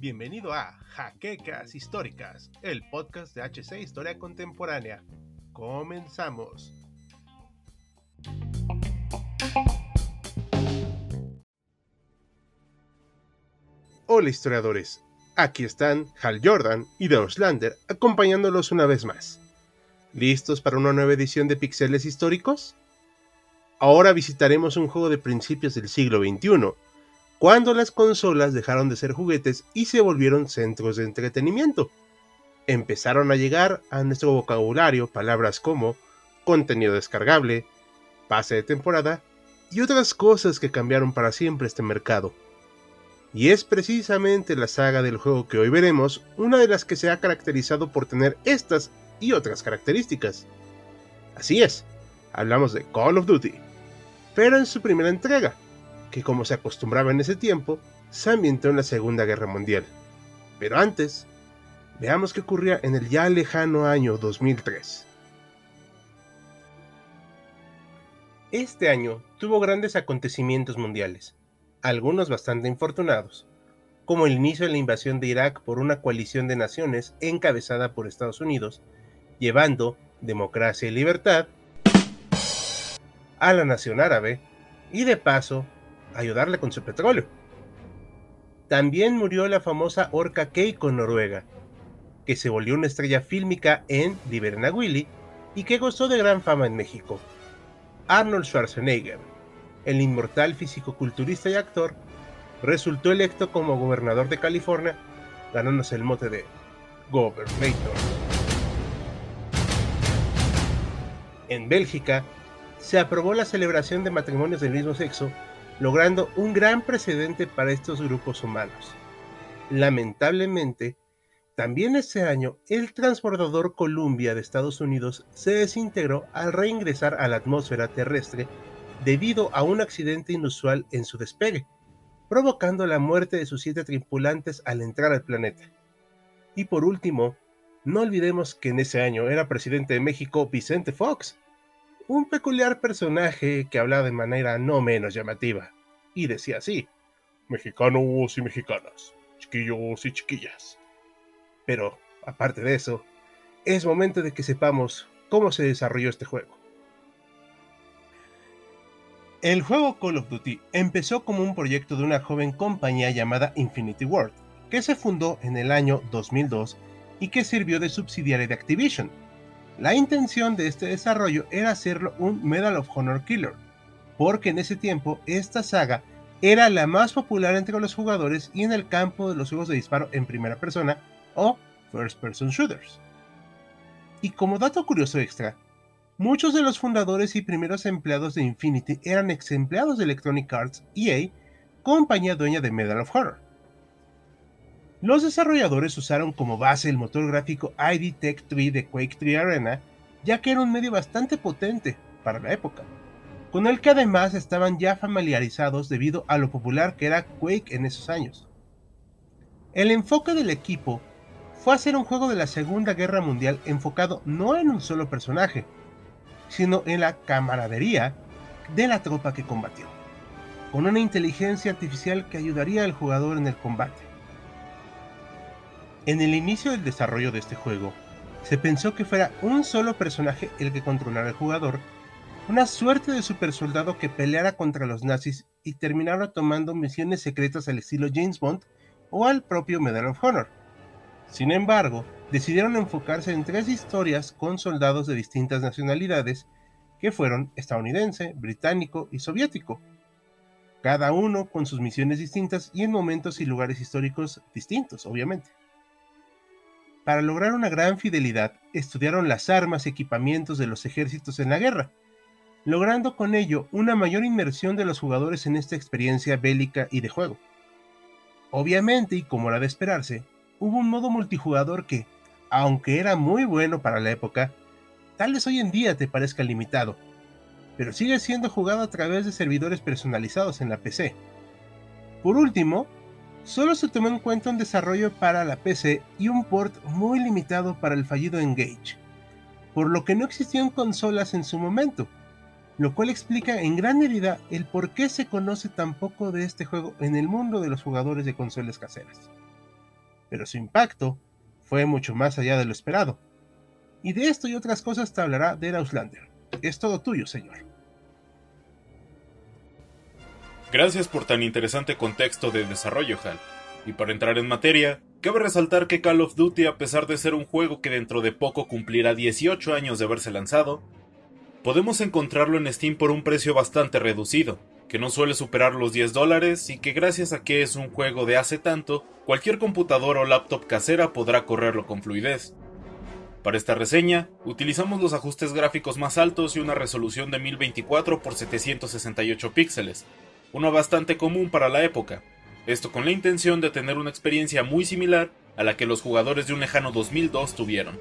Bienvenido a Jaquecas Históricas, el podcast de HC Historia Contemporánea. Comenzamos. Hola historiadores, aquí están Hal Jordan y The Auslander acompañándolos una vez más. ¿Listos para una nueva edición de Pixeles Históricos? Ahora visitaremos un juego de principios del siglo XXI, cuando las consolas dejaron de ser juguetes y se volvieron centros de entretenimiento. Empezaron a llegar a nuestro vocabulario palabras como contenido descargable, pase de temporada y otras cosas que cambiaron para siempre este mercado. Y es precisamente la saga del juego que hoy veremos una de las que se ha caracterizado por tener estas y otras características. Así es, hablamos de Call of Duty, pero en su primera entrega, que como se acostumbraba en ese tiempo, se ambientó en la Segunda Guerra Mundial. Pero antes, veamos qué ocurría en el ya lejano año 2003. Este año tuvo grandes acontecimientos mundiales algunos bastante infortunados, como el inicio de la invasión de Irak por una coalición de naciones encabezada por Estados Unidos, llevando democracia y libertad a la nación árabe y de paso ayudarle con su petróleo. También murió la famosa orca Keiko Noruega, que se volvió una estrella fílmica en Willy y que gozó de gran fama en México. Arnold Schwarzenegger, el inmortal físico-culturista y actor, resultó electo como gobernador de California, ganándose el mote de Gobernator. En Bélgica, se aprobó la celebración de matrimonios del mismo sexo, logrando un gran precedente para estos grupos humanos. Lamentablemente, también ese año, el transbordador Columbia de Estados Unidos se desintegró al reingresar a la atmósfera terrestre debido a un accidente inusual en su despegue, provocando la muerte de sus siete tripulantes al entrar al planeta. Y por último, no olvidemos que en ese año era presidente de México Vicente Fox, un peculiar personaje que hablaba de manera no menos llamativa, y decía así, mexicanos y mexicanas, chiquillos y chiquillas. Pero, aparte de eso, es momento de que sepamos cómo se desarrolló este juego. El juego Call of Duty empezó como un proyecto de una joven compañía llamada Infinity Ward, que se fundó en el año 2002 y que sirvió de subsidiaria de Activision. La intención de este desarrollo era hacerlo un Medal of Honor Killer, porque en ese tiempo esta saga era la más popular entre los jugadores y en el campo de los juegos de disparo en primera persona o first person shooters. Y como dato curioso extra, Muchos de los fundadores y primeros empleados de Infinity eran ex empleados de Electronic Arts EA, compañía dueña de Medal of Honor. Los desarrolladores usaron como base el motor gráfico ID Tech 3 de Quake 3 Arena, ya que era un medio bastante potente para la época, con el que además estaban ya familiarizados debido a lo popular que era Quake en esos años. El enfoque del equipo fue hacer un juego de la Segunda Guerra Mundial enfocado no en un solo personaje, sino en la camaradería de la tropa que combatió, con una inteligencia artificial que ayudaría al jugador en el combate. En el inicio del desarrollo de este juego, se pensó que fuera un solo personaje el que controlara al jugador, una suerte de supersoldado que peleara contra los nazis y terminara tomando misiones secretas al estilo James Bond o al propio Medal of Honor. Sin embargo, decidieron enfocarse en tres historias con soldados de distintas nacionalidades que fueron estadounidense, británico y soviético, cada uno con sus misiones distintas y en momentos y lugares históricos distintos, obviamente. Para lograr una gran fidelidad, estudiaron las armas y equipamientos de los ejércitos en la guerra, logrando con ello una mayor inmersión de los jugadores en esta experiencia bélica y de juego. Obviamente, y como era de esperarse, hubo un modo multijugador que, aunque era muy bueno para la época, tal vez hoy en día te parezca limitado, pero sigue siendo jugado a través de servidores personalizados en la PC. Por último, solo se tomó en cuenta un desarrollo para la PC y un port muy limitado para el fallido Engage, por lo que no existían consolas en su momento. lo cual explica en gran medida el por qué se conoce tan poco de este juego en el mundo de los jugadores de consolas caseras. Pero su impacto fue mucho más allá de lo esperado. Y de esto y otras cosas te hablará Dead Auslander. Es todo tuyo, señor. Gracias por tan interesante contexto de desarrollo, Hal. Y para entrar en materia, cabe resaltar que Call of Duty, a pesar de ser un juego que dentro de poco cumplirá 18 años de haberse lanzado, podemos encontrarlo en Steam por un precio bastante reducido, que no suele superar los 10 dólares y que gracias a que es un juego de hace tanto, cualquier computadora o laptop casera podrá correrlo con fluidez. Para esta reseña, utilizamos los ajustes gráficos más altos y una resolución de 1024 x 768 píxeles, uno bastante común para la época, esto con la intención de tener una experiencia muy similar a la que los jugadores de un lejano 2002 tuvieron.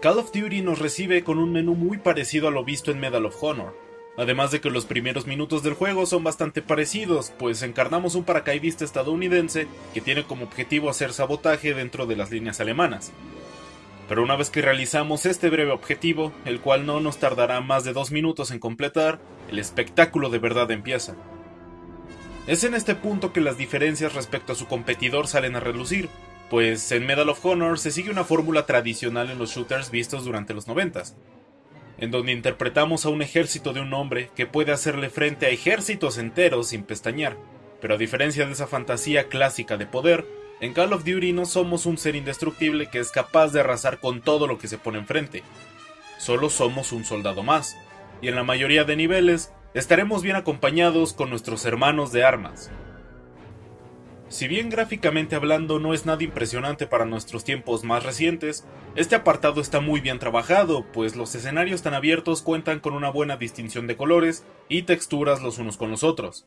Call of Duty nos recibe con un menú muy parecido a lo visto en Medal of Honor, además de que los primeros minutos del juego son bastante parecidos, pues encarnamos un paracaidista estadounidense que tiene como objetivo hacer sabotaje dentro de las líneas alemanas. Pero una vez que realizamos este breve objetivo, el cual no nos tardará más de dos minutos en completar, el espectáculo de verdad empieza. Es en este punto que las diferencias respecto a su competidor salen a relucir, pues en Medal of Honor se sigue una fórmula tradicional en los shooters vistos durante los 90, en donde interpretamos a un ejército de un hombre que puede hacerle frente a ejércitos enteros sin pestañear, pero a diferencia de esa fantasía clásica de poder, en Call of Duty no somos un ser indestructible que es capaz de arrasar con todo lo que se pone enfrente. Solo somos un soldado más, y en la mayoría de niveles estaremos bien acompañados con nuestros hermanos de armas. Si bien gráficamente hablando no es nada impresionante para nuestros tiempos más recientes, este apartado está muy bien trabajado, pues los escenarios tan abiertos cuentan con una buena distinción de colores y texturas los unos con los otros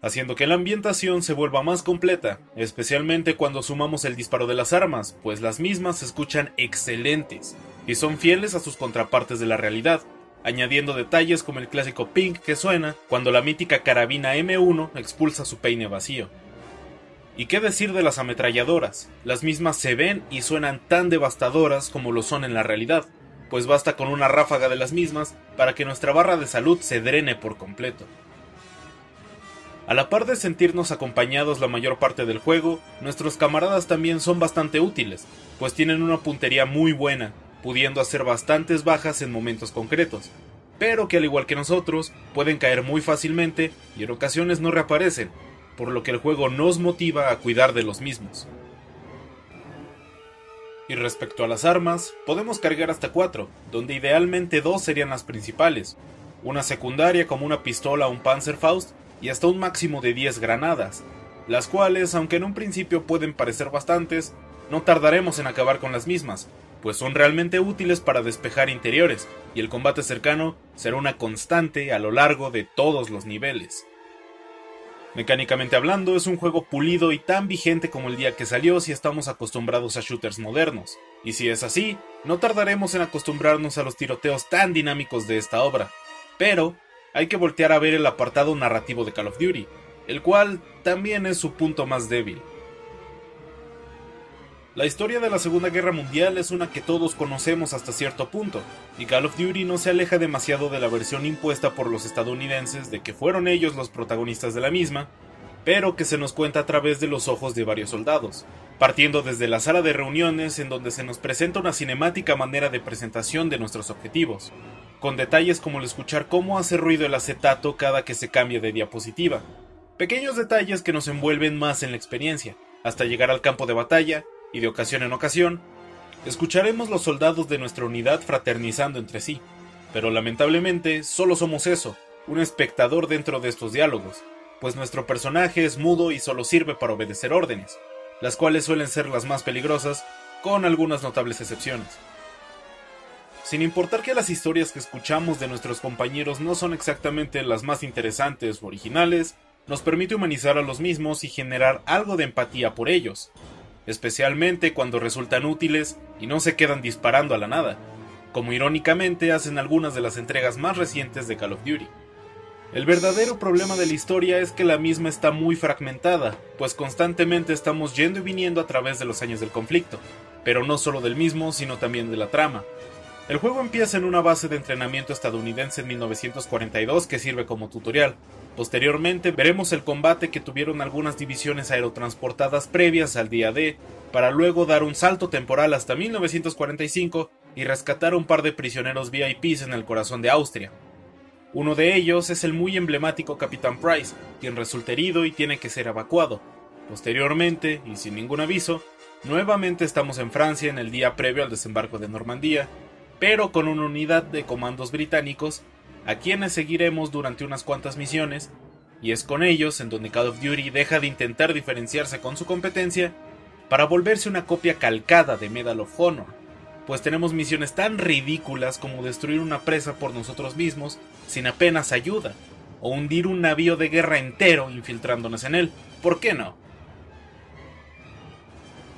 haciendo que la ambientación se vuelva más completa, especialmente cuando sumamos el disparo de las armas, pues las mismas se escuchan excelentes y son fieles a sus contrapartes de la realidad, añadiendo detalles como el clásico ping que suena cuando la mítica carabina M1 expulsa su peine vacío. ¿Y qué decir de las ametralladoras? Las mismas se ven y suenan tan devastadoras como lo son en la realidad, pues basta con una ráfaga de las mismas para que nuestra barra de salud se drene por completo. A la par de sentirnos acompañados la mayor parte del juego, nuestros camaradas también son bastante útiles, pues tienen una puntería muy buena, pudiendo hacer bastantes bajas en momentos concretos, pero que al igual que nosotros, pueden caer muy fácilmente y en ocasiones no reaparecen, por lo que el juego nos motiva a cuidar de los mismos. Y respecto a las armas, podemos cargar hasta 4, donde idealmente dos serían las principales, una secundaria como una pistola o un Panzerfaust y hasta un máximo de 10 granadas, las cuales, aunque en un principio pueden parecer bastantes, no tardaremos en acabar con las mismas, pues son realmente útiles para despejar interiores, y el combate cercano será una constante a lo largo de todos los niveles. Mecánicamente hablando, es un juego pulido y tan vigente como el día que salió si estamos acostumbrados a shooters modernos, y si es así, no tardaremos en acostumbrarnos a los tiroteos tan dinámicos de esta obra. Pero, hay que voltear a ver el apartado narrativo de Call of Duty, el cual también es su punto más débil. La historia de la Segunda Guerra Mundial es una que todos conocemos hasta cierto punto, y Call of Duty no se aleja demasiado de la versión impuesta por los estadounidenses de que fueron ellos los protagonistas de la misma, pero que se nos cuenta a través de los ojos de varios soldados, partiendo desde la sala de reuniones en donde se nos presenta una cinemática manera de presentación de nuestros objetivos, con detalles como el escuchar cómo hace ruido el acetato cada que se cambia de diapositiva. Pequeños detalles que nos envuelven más en la experiencia, hasta llegar al campo de batalla, y de ocasión en ocasión, escucharemos los soldados de nuestra unidad fraternizando entre sí. Pero lamentablemente solo somos eso, un espectador dentro de estos diálogos, pues nuestro personaje es mudo y solo sirve para obedecer órdenes, las cuales suelen ser las más peligrosas, con algunas notables excepciones. Sin importar que las historias que escuchamos de nuestros compañeros no son exactamente las más interesantes o originales, nos permite humanizar a los mismos y generar algo de empatía por ellos, especialmente cuando resultan útiles y no se quedan disparando a la nada, como irónicamente hacen algunas de las entregas más recientes de Call of Duty. El verdadero problema de la historia es que la misma está muy fragmentada, pues constantemente estamos yendo y viniendo a través de los años del conflicto, pero no solo del mismo, sino también de la trama, El juego empieza en una base de entrenamiento estadounidense en 1942 que sirve como tutorial. Posteriormente veremos el combate que tuvieron algunas divisiones aerotransportadas previas al día D, para luego dar un salto temporal hasta 1945 y rescatar a un par de prisioneros VIPs en el corazón de Austria. Uno de ellos es el muy emblemático Capitán Price, quien resulta herido y tiene que ser evacuado. Posteriormente, y sin ningún aviso, nuevamente estamos en Francia en el día previo al desembarco de Normandía, pero con una unidad de comandos británicos, a quienes seguiremos durante unas cuantas misiones, y es con ellos en donde Call of Duty deja de intentar diferenciarse con su competencia para volverse una copia calcada de Medal of Honor, pues tenemos misiones tan ridículas como destruir una presa por nosotros mismos sin apenas ayuda, o hundir un navío de guerra entero infiltrándonos en él, ¿por qué no?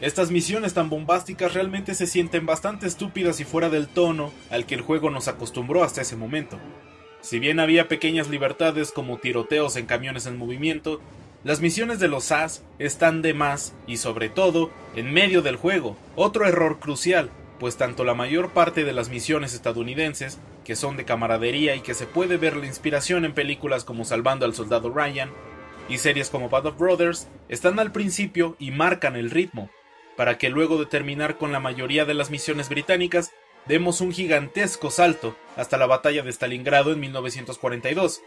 Estas misiones tan bombásticas realmente se sienten bastante estúpidas y fuera del tono al que el juego nos acostumbró hasta ese momento. Si bien había pequeñas libertades como tiroteos en camiones en movimiento, las misiones de los SAS están de más y sobre todo en medio del juego, otro error crucial, pues tanto la mayor parte de las misiones estadounidenses, que son de camaradería y que se puede ver la inspiración en películas como Salvando al Soldado Ryan, y series como Bad of Brothers, están al principio y marcan el ritmo, para que luego de terminar con la mayoría de las misiones británicas, demos un gigantesco salto hasta la batalla de Stalingrado en 1942,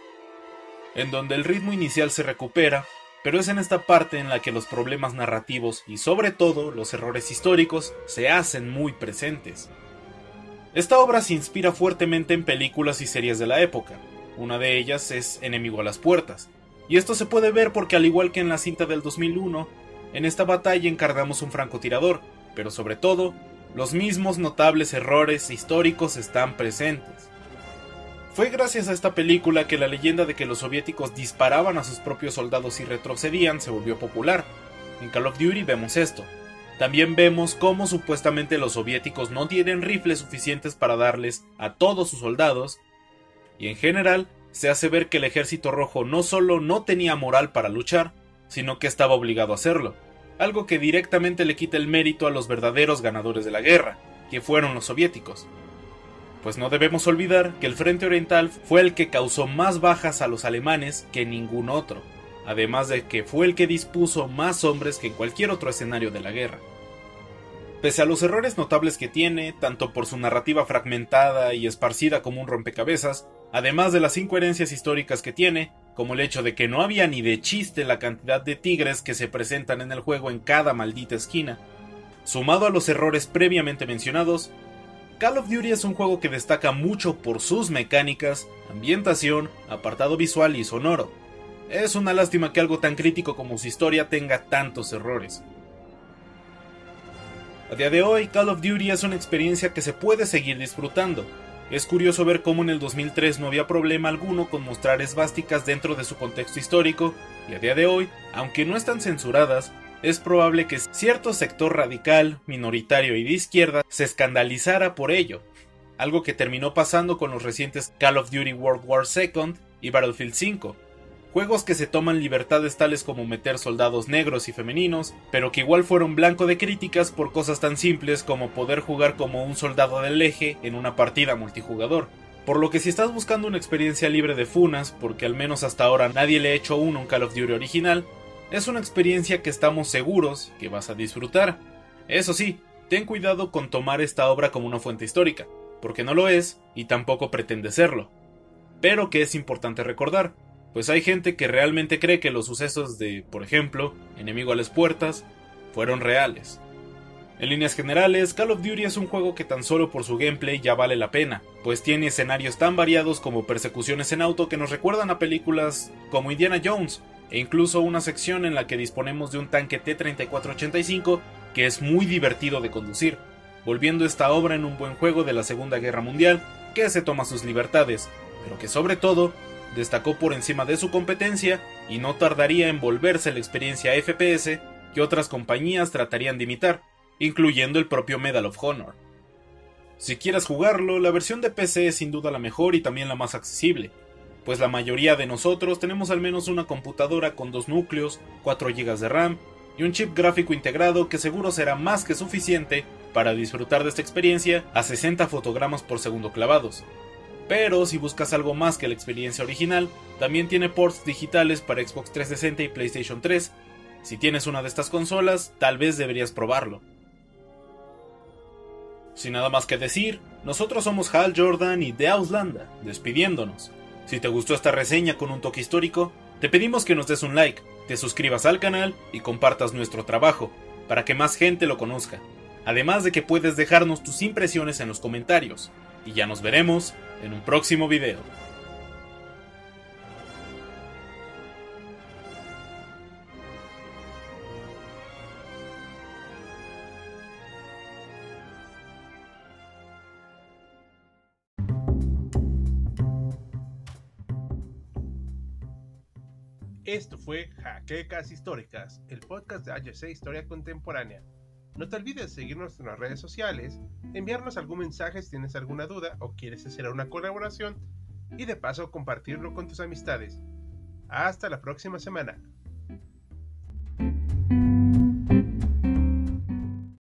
en donde el ritmo inicial se recupera, pero es en esta parte en la que los problemas narrativos y sobre todo los errores históricos se hacen muy presentes. Esta obra se inspira fuertemente en películas y series de la época, una de ellas es Enemigo a las Puertas, y esto se puede ver porque al igual que en la cinta del 2001, en esta batalla encarnamos un francotirador, pero sobre todo, los mismos notables errores históricos están presentes. Fue gracias a esta película que la leyenda de que los soviéticos disparaban a sus propios soldados y retrocedían se volvió popular. En Call of Duty vemos esto. También vemos cómo supuestamente los soviéticos no tienen rifles suficientes para darles a todos sus soldados, y en general se hace ver que el ejército rojo no solo no tenía moral para luchar, sino que estaba obligado a hacerlo, algo que directamente le quita el mérito a los verdaderos ganadores de la guerra, que fueron los soviéticos. Pues no debemos olvidar que el Frente Oriental fue el que causó más bajas a los alemanes que ningún otro, además de que fue el que dispuso más hombres que en cualquier otro escenario de la guerra. Pese a los errores notables que tiene, tanto por su narrativa fragmentada y esparcida como un rompecabezas, además de las incoherencias históricas que tiene, como el hecho de que no había ni de chiste la cantidad de tigres que se presentan en el juego en cada maldita esquina, sumado a los errores previamente mencionados, Call of Duty es un juego que destaca mucho por sus mecánicas, ambientación, apartado visual y sonoro. Es una lástima que algo tan crítico como su historia tenga tantos errores. A día de hoy, Call of Duty es una experiencia que se puede seguir disfrutando. Es curioso ver cómo en el 2003 no había problema alguno con mostrar esvásticas dentro de su contexto histórico, y a día de hoy, aunque no están censuradas, es probable que cierto sector radical, minoritario y de izquierda se escandalizara por ello, algo que terminó pasando con los recientes Call of Duty World War II y Battlefield 5, juegos que se toman libertades tales como meter soldados negros y femeninos, pero que igual fueron blanco de críticas por cosas tan simples como poder jugar como un soldado del eje en una partida multijugador. Por lo que si estás buscando una experiencia libre de funas, porque al menos hasta ahora nadie le ha hecho uno un Call of Duty original, es una experiencia que estamos seguros que vas a disfrutar. Eso sí, ten cuidado con tomar esta obra como una fuente histórica, porque no lo es y tampoco pretende serlo. Pero que es importante recordar, pues hay gente que realmente cree que los sucesos de, por ejemplo, Enemigo a las Puertas, fueron reales. En líneas generales, Call of Duty es un juego que tan solo por su gameplay ya vale la pena, pues tiene escenarios tan variados como persecuciones en auto que nos recuerdan a películas como Indiana Jones, e incluso una sección en la que disponemos de un tanque T-3485 que es muy divertido de conducir, volviendo esta obra en un buen juego de la Segunda Guerra Mundial que se toma sus libertades, pero que sobre todo destacó por encima de su competencia y no tardaría en volverse la experiencia FPS que otras compañías tratarían de imitar, incluyendo el propio Medal of Honor. Si quieres jugarlo, la versión de PC es sin duda la mejor y también la más accesible, pues la mayoría de nosotros tenemos al menos una computadora con dos núcleos, 4 GB de RAM y un chip gráfico integrado que seguro será más que suficiente para disfrutar de esta experiencia a 60 fotogramas por segundo clavados. Pero si buscas algo más que la experiencia original, también tiene ports digitales para Xbox 360 y PlayStation 3. Si tienes una de estas consolas, tal vez deberías probarlo. Sin nada más que decir, nosotros somos Hal Jordan y The Auslanda, despidiéndonos. Si te gustó esta reseña con un toque histórico, te pedimos que nos des un like, te suscribas al canal y compartas nuestro trabajo, para que más gente lo conozca. Además de que puedes dejarnos tus impresiones en los comentarios. Y ya nos veremos en un próximo video. Esto fue Jaquecas Históricas, el podcast de HC Historia Contemporánea. No te olvides seguirnos en las redes sociales, enviarnos algún mensaje si tienes alguna duda o quieres hacer una colaboración y de paso compartirlo con tus amistades. Hasta la próxima semana.